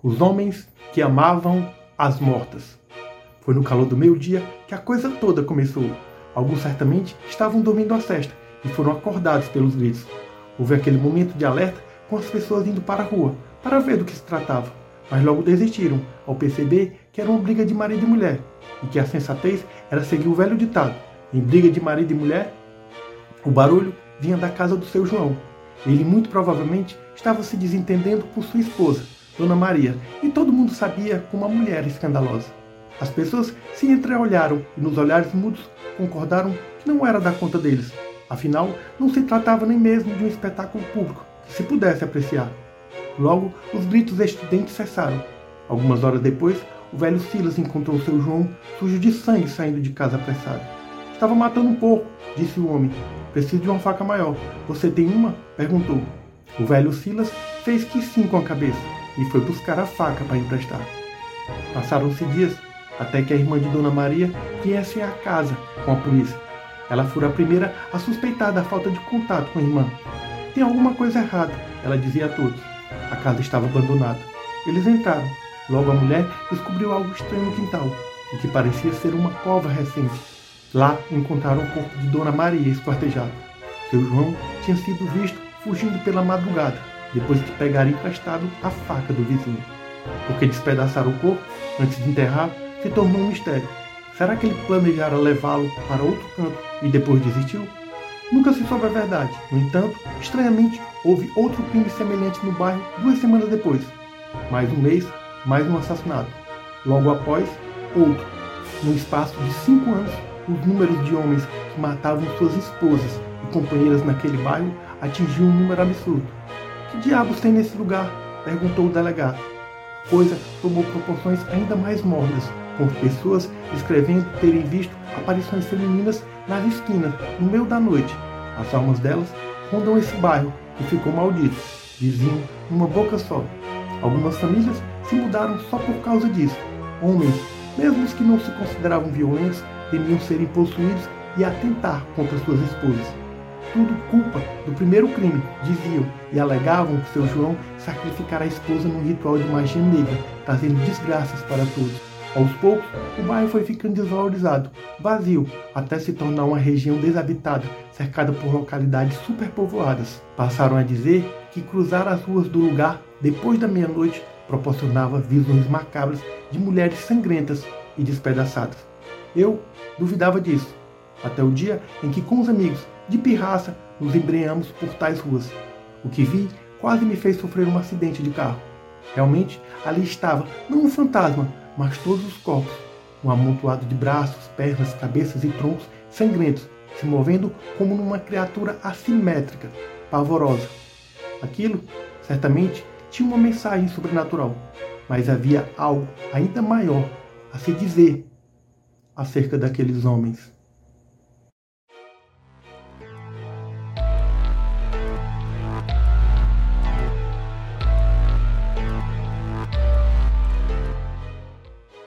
Os homens que amavam as mortas. Foi no calor do meio-dia que a coisa toda começou. Alguns certamente estavam dormindo a cesta e foram acordados pelos gritos. Houve aquele momento de alerta com as pessoas indo para a rua para ver do que se tratava, mas logo desistiram ao perceber que era uma briga de marido e mulher e que a sensatez era seguir o velho ditado: em briga de marido e mulher, o barulho vinha da casa do seu João. Ele muito provavelmente estava se desentendendo com sua esposa, Dona Maria, e todo mundo sabia como a mulher escandalosa. As pessoas se entreolharam e, nos olhares mudos, concordaram que não era da conta deles. Afinal, não se tratava nem mesmo de um espetáculo público que se pudesse apreciar. Logo, os gritos estridentes cessaram. Algumas horas depois, o velho Silas encontrou seu João sujo de sangue saindo de casa apressado. Estava matando um porco, disse o homem. Preciso de uma faca maior. Você tem uma? perguntou. O velho Silas fez que sim com a cabeça e foi buscar a faca para emprestar. Passaram-se dias até que a irmã de Dona Maria viesse à casa com a polícia. Ela fora a primeira a suspeitar da falta de contato com a irmã. Tem alguma coisa errada, ela dizia a todos. A casa estava abandonada. Eles entraram. Logo a mulher descobriu algo estranho no quintal, o que parecia ser uma cova recente. Lá encontraram o corpo de Dona Maria esquartejado. Seu João tinha sido visto fugindo pela madrugada, depois de pegar emprestado a faca do vizinho. Porque despedaçar o corpo antes de enterrar se tornou um mistério. Será que ele planejara levá-lo para outro canto e depois desistiu? Nunca se soube a verdade. No entanto, estranhamente, houve outro crime semelhante no bairro duas semanas depois. Mais um mês, mais um assassinato. Logo após, outro. No espaço de cinco anos, os números de homens que matavam suas esposas e companheiras naquele bairro atingiu um número absurdo. Que diabos tem nesse lugar? perguntou o delegado. A coisa tomou proporções ainda mais mórbidas, com pessoas escrevendo terem visto aparições femininas nas esquinas, no meio da noite. As almas delas rondam esse bairro que ficou maldito, diziam numa boca só. Algumas famílias se mudaram só por causa disso. Homens, mesmo os que não se consideravam violentos, temiam serem possuídos e atentar contra suas esposas tudo culpa do primeiro crime, diziam, e alegavam que seu João sacrificara a esposa num ritual de magia negra, trazendo desgraças para todos. Aos poucos, o bairro foi ficando desvalorizado, vazio, até se tornar uma região desabitada, cercada por localidades superpovoadas. Passaram a dizer que cruzar as ruas do lugar depois da meia-noite proporcionava visões macabras de mulheres sangrentas e despedaçadas. Eu duvidava disso, até o dia em que, com os amigos, de pirraça, nos embreamos por tais ruas. O que vi quase me fez sofrer um acidente de carro. Realmente, ali estava, não um fantasma, mas todos os corpos, um amontoado de braços, pernas, cabeças e troncos sangrentos, se movendo como numa criatura assimétrica, pavorosa. Aquilo, certamente, tinha uma mensagem sobrenatural, mas havia algo ainda maior a se dizer acerca daqueles homens.